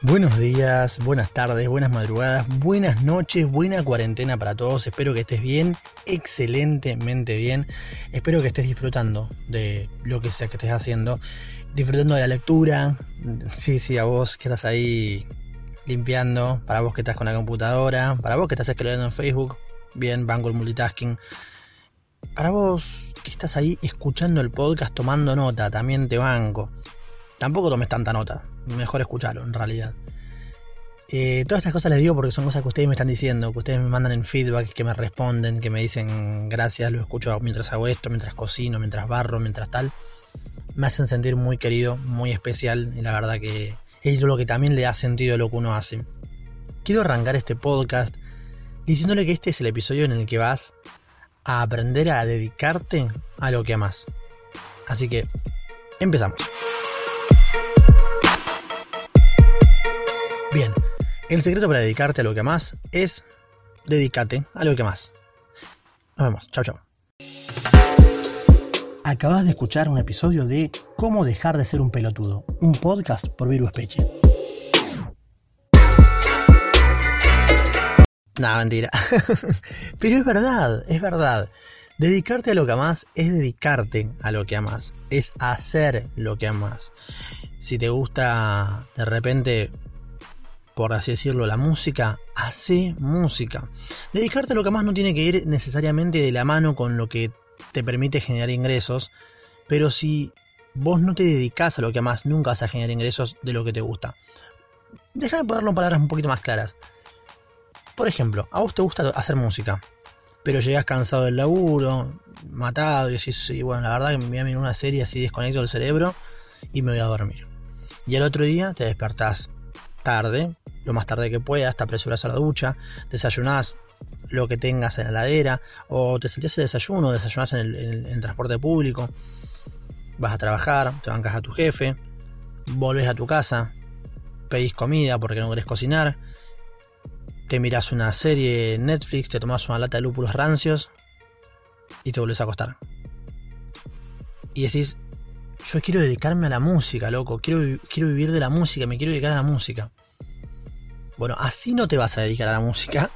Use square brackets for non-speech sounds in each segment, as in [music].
Buenos días, buenas tardes, buenas madrugadas, buenas noches, buena cuarentena para todos. Espero que estés bien, excelentemente bien. Espero que estés disfrutando de lo que sea que estés haciendo. Disfrutando de la lectura. Sí, sí, a vos que estás ahí limpiando. Para vos que estás con la computadora. Para vos que estás escribiendo en Facebook. Bien, banco el multitasking. Para vos que estás ahí escuchando el podcast tomando nota. También te banco. Tampoco tomes tanta nota mejor escucharlo en realidad. Eh, todas estas cosas les digo porque son cosas que ustedes me están diciendo, que ustedes me mandan en feedback, que me responden, que me dicen gracias, lo escucho mientras hago esto, mientras cocino, mientras barro, mientras tal. Me hacen sentir muy querido, muy especial y la verdad que es lo que también le da sentido a lo que uno hace. Quiero arrancar este podcast diciéndole que este es el episodio en el que vas a aprender a dedicarte a lo que amas. Así que, empezamos. El secreto para dedicarte a lo que más es dedícate a lo que más. Nos vemos, chao chao. Acabas de escuchar un episodio de Cómo dejar de ser un pelotudo, un podcast por Virus Peche. Nada, mentira. [laughs] Pero es verdad, es verdad. Dedicarte a lo que amas es dedicarte a lo que amas, es hacer lo que amas. Si te gusta de repente por así decirlo, la música, hace música. Dedicarte a lo que más no tiene que ir necesariamente de la mano con lo que te permite generar ingresos, pero si vos no te dedicas a lo que más, nunca vas a generar ingresos de lo que te gusta. Déjame ponerlo en palabras un poquito más claras. Por ejemplo, a vos te gusta hacer música, pero llegás cansado del laburo, matado, y decís, bueno, la verdad que me voy a mirar una serie así desconecto el cerebro y me voy a dormir. Y al otro día te despertás tarde, lo más tarde que puedas, te apresuras a la ducha, desayunás lo que tengas en la heladera, o te saltías el desayuno, desayunás en el, transporte público, vas a trabajar, te bancas a tu jefe, volvés a tu casa, pedís comida porque no querés cocinar, te miras una serie Netflix, te tomas una lata de lúpulos rancios y te volvés a acostar. Y decís, yo quiero dedicarme a la música, loco, quiero, quiero vivir de la música, me quiero dedicar a la música. Bueno, así no te vas a dedicar a la música,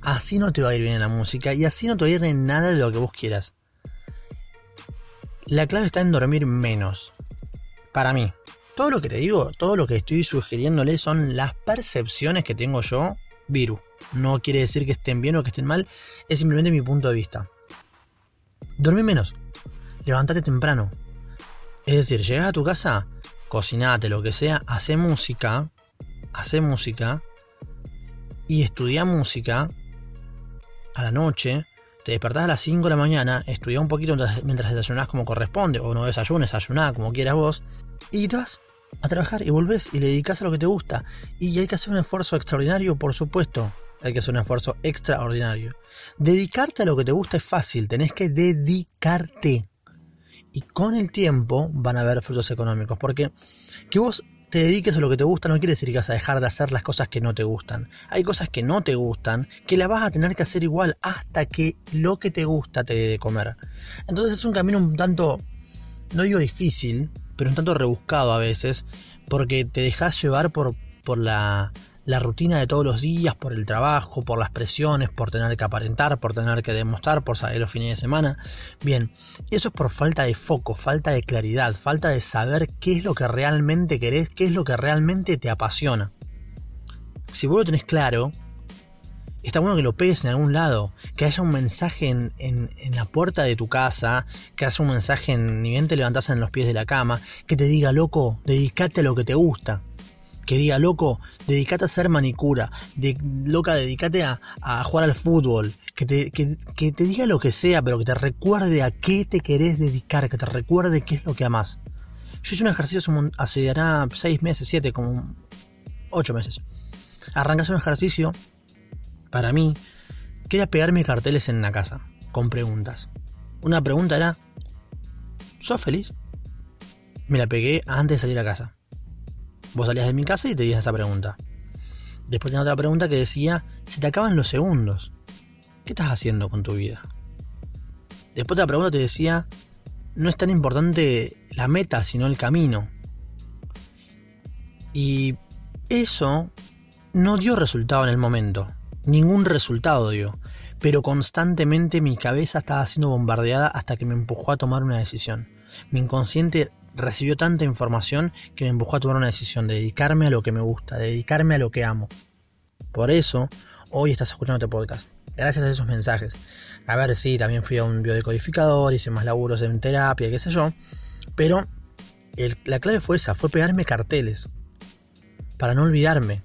así no te va a ir bien en la música y así no te va a ir en nada de lo que vos quieras. La clave está en dormir menos. Para mí, todo lo que te digo, todo lo que estoy sugiriéndole son las percepciones que tengo yo, Viru. No quiere decir que estén bien o que estén mal, es simplemente mi punto de vista. Dormí menos. Levántate temprano. Es decir, llegas a tu casa, cocinate, lo que sea, hace música, hace música y estudia música a la noche. Te despertás a las 5 de la mañana, estudia un poquito mientras, desayunás como corresponde, o no desayunes, desayuná como quieras vos, y te vas a trabajar y volvés y le dedicas a lo que te gusta. Y hay que hacer un esfuerzo extraordinario, por supuesto. Hay que hacer un esfuerzo extraordinario. Dedicarte a lo que te gusta es fácil, tenés que dedicarte y con el tiempo van a haber frutos económicos. Porque que vos te dediques a lo que te gusta no quiere decir que vas a dejar de hacer las cosas que no te gustan. Hay cosas que no te gustan que las vas a tener que hacer igual hasta que lo que te gusta te dé de comer. Entonces es un camino un tanto, no digo difícil, pero un tanto rebuscado a veces, porque te dejas llevar por, por la la rutina de todos los días, por el trabajo, por las presiones, por tener que aparentar, por tener que demostrar, por saber los fines de semana. Bien, eso es por falta de foco, falta de claridad, falta de saber qué es lo que realmente querés, qué es lo que realmente te apasiona. Si vos lo tenés claro, está bueno que lo pegues en algún lado, que haya un mensaje en, la puerta de tu casa, que haya un mensaje en, ni bien te levantás en los pies de la cama, que te diga, loco, dedícate a lo que te gusta que diga, loco, dedícate a hacer manicura, de, loca, dedícate a, jugar al fútbol, que te, que, te diga lo que sea, pero que te recuerde a qué te querés dedicar, que te recuerde qué es lo que amás. Yo hice un ejercicio hace ya seis meses, siete, como ocho meses. Arrancas un ejercicio, para mí, que era pegarme carteles en la casa, con preguntas. Una pregunta era, ¿sos feliz? Me la pegué antes de salir a casa. Vos salías de mi casa y te dices esa pregunta. Después tenía otra pregunta que decía, se te acaban los segundos. ¿Qué estás haciendo con tu vida? Después otra pregunta te decía, no es tan importante la meta, sino el camino. Y Eso no dio resultado en el momento. Ningún resultado dio. Pero constantemente mi cabeza estaba siendo bombardeada hasta que me empujó a tomar una decisión. Mi inconsciente recibió tanta información que me empujó a tomar una decisión de dedicarme a lo que me gusta, de dedicarme a lo que amo. Por eso, hoy estás escuchando este podcast. Gracias a esos mensajes. A ver, sí, también fui a un biodecodificador, hice más laburos en terapia, qué sé yo. Pero la clave fue esa, fue pegarme carteles. Para no olvidarme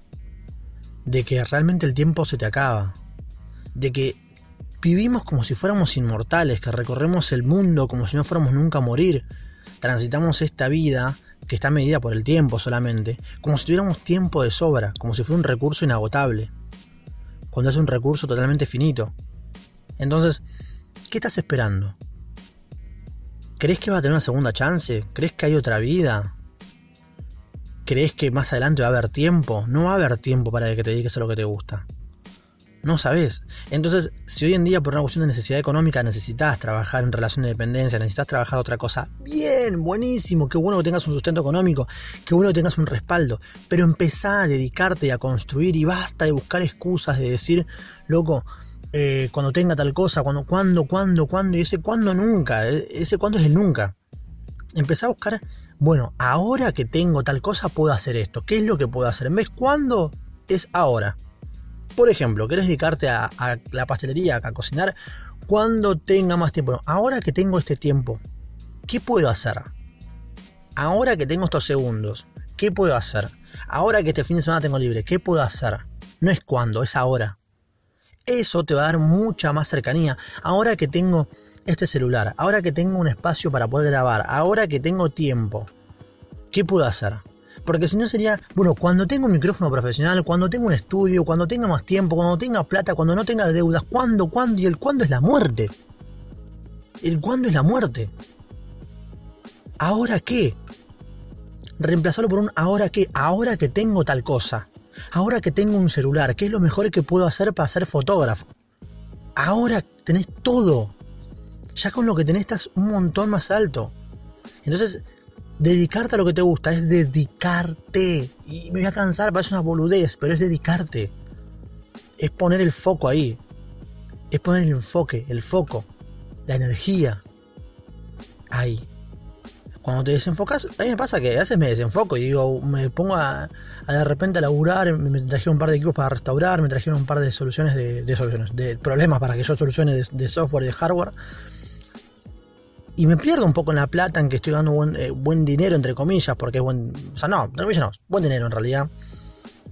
de que realmente el tiempo se te acaba. De que vivimos como si fuéramos inmortales, que recorremos el mundo como si no fuéramos nunca a morir. Transitamos esta vida que está medida por el tiempo solamente, como si tuviéramos tiempo de sobra, como si fuera un recurso inagotable, cuando es un recurso totalmente finito. Entonces, ¿qué estás esperando? ¿Crees que va a tener una segunda chance? ¿Crees que hay otra vida? ¿Crees que más adelante va a haber tiempo? No va a haber tiempo para que te dediques a lo que te gusta. No sabes. Entonces, si hoy en día por una cuestión de necesidad económica necesitas trabajar en relación de dependencia, necesitas trabajar otra cosa, bien, buenísimo, qué bueno que tengas un sustento económico, qué bueno que tengas un respaldo, pero empezá a dedicarte a construir y basta de buscar excusas de decir, loco, eh, cuando tenga tal cosa, cuando, cuándo, cuándo, cuándo, y ese cuándo nunca, eh, ese cuándo es el nunca. Empezá a buscar, bueno, ahora que tengo tal cosa puedo hacer esto, ¿qué es lo que puedo hacer? En vez cuándo es ahora. Por ejemplo, ¿querés dedicarte a, la pastelería, a, cocinar? Cuando tenga más tiempo. ahora que tengo este tiempo, ¿qué puedo hacer? Ahora que tengo estos segundos, ¿qué puedo hacer? Ahora que este fin de semana tengo libre, ¿qué puedo hacer? No es cuándo, es ahora. Eso te va a dar mucha más cercanía. Ahora que tengo este celular, ahora que tengo un espacio para poder grabar, ahora que tengo tiempo, ¿qué puedo hacer? Porque si no sería, bueno, cuando tengo un micrófono profesional, cuando tengo un estudio, cuando tenga más tiempo, cuando tenga plata, cuando no tenga deudas, ¿cuándo, cuándo? Y el cuándo es la muerte. El cuándo es la muerte. ¿Ahora qué? Reemplazarlo por un ahora qué, ahora que tengo tal cosa. Ahora que tengo un celular, ¿qué es lo mejor que puedo hacer para ser fotógrafo? Ahora tenés todo. Ya con lo que tenés estás un montón más alto. Entonces, dedicarte a lo que te gusta es dedicarte. Y me voy a cansar, parece una boludez, pero es dedicarte. Es poner el foco ahí. Es poner el enfoque, el foco, la energía ahí. Cuando te desenfocas, a mí me pasa que a veces me desenfoco y digo, me pongo a, de repente a laburar, me trajeron un par de equipos para restaurar, me trajeron un par de soluciones de, soluciones, de problemas para que yo solucione de, software y de hardware. Y me pierdo un poco en la plata en que estoy dando buen, eh, buen dinero, entre comillas, porque es buen. O sea, no, entre comillas no, buen dinero en realidad.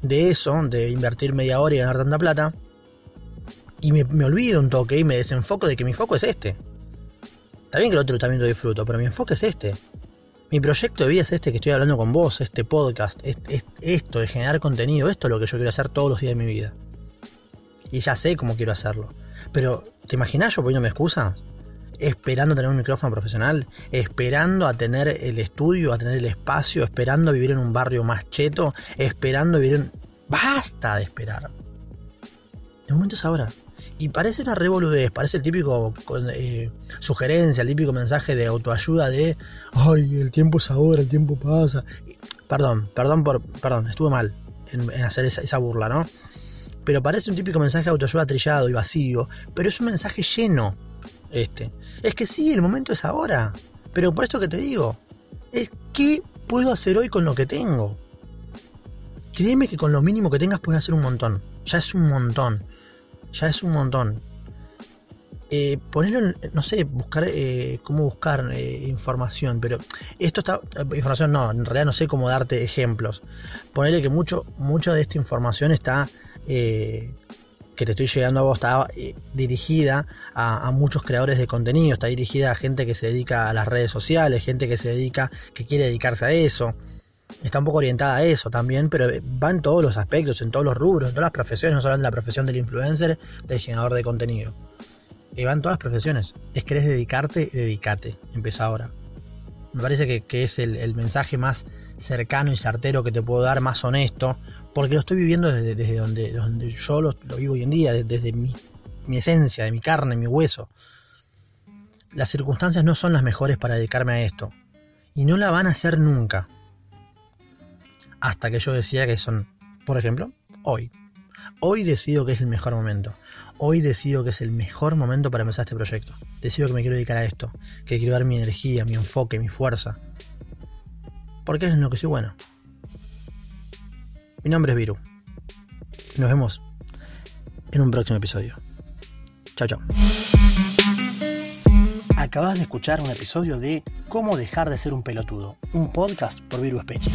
De eso, de invertir media hora y ganar tanta plata. Y me, me olvido un toque y me desenfoco de que mi foco es este. Está bien que el otro también lo disfruto, pero mi enfoque es este. Mi proyecto de vida es este que estoy hablando con vos, este podcast, es, esto de generar contenido, esto es lo que yo quiero hacer todos los días de mi vida. Y ya sé cómo quiero hacerlo. Pero, ¿te imaginas yo poniéndome excusas? Esperando tener un micrófono profesional, esperando a tener el estudio, a tener el espacio, esperando a vivir en un barrio más cheto, esperando vivir en... Basta de esperar. El momento es ahora. Y parece una revoludez, parece el típico eh, sugerencia, el típico mensaje de autoayuda de, ay, el tiempo es ahora, el tiempo pasa. perdón, perdón por, perdón, estuve mal en, hacer esa, esa, burla, ¿no? Pero parece un típico mensaje de autoayuda trillado y vacío, pero es un mensaje lleno, este. Es que sí, el momento es ahora, pero por esto que te digo, es qué puedo hacer hoy con lo que tengo. Créeme que con lo mínimo que tengas puedes hacer un montón, ya es un montón ya es un montón. Eh, ponerlo, no sé, buscar eh, cómo buscar eh, información, pero esto está, información no, en realidad no sé cómo darte ejemplos. Ponerle que mucho, mucha de esta información está, que te estoy llegando a vos, está dirigida a, muchos creadores de contenido, está dirigida a gente que se dedica a las redes sociales, gente que se dedica, que quiere dedicarse a eso está un poco orientada a eso también, pero va en todos los aspectos, en todos los rubros, en todas las profesiones, no solamente la profesión del influencer, del generador de contenido. Y va en todas las profesiones. Es querés dedicarte, dedícate. Empieza ahora. Me parece que, es el, mensaje más cercano y certero que te puedo dar, más honesto, porque lo estoy viviendo desde, donde, yo lo, vivo hoy en día, desde, mi, esencia, de mi carne, mi hueso. Las circunstancias no son las mejores para dedicarme a esto. Y no la van a hacer nunca hasta que yo decía que son Por ejemplo, hoy. Hoy decido que es el mejor momento. Hoy decido que es el mejor momento para empezar este proyecto. Decido que me quiero dedicar a esto, que quiero dar mi energía, mi enfoque, mi fuerza. Porque es lo que soy bueno. Mi nombre es Viru. Nos vemos en un próximo episodio. Chao, chao. Acabas de escuchar un episodio de Cómo dejar de ser un pelotudo, un podcast por Viru Espeche.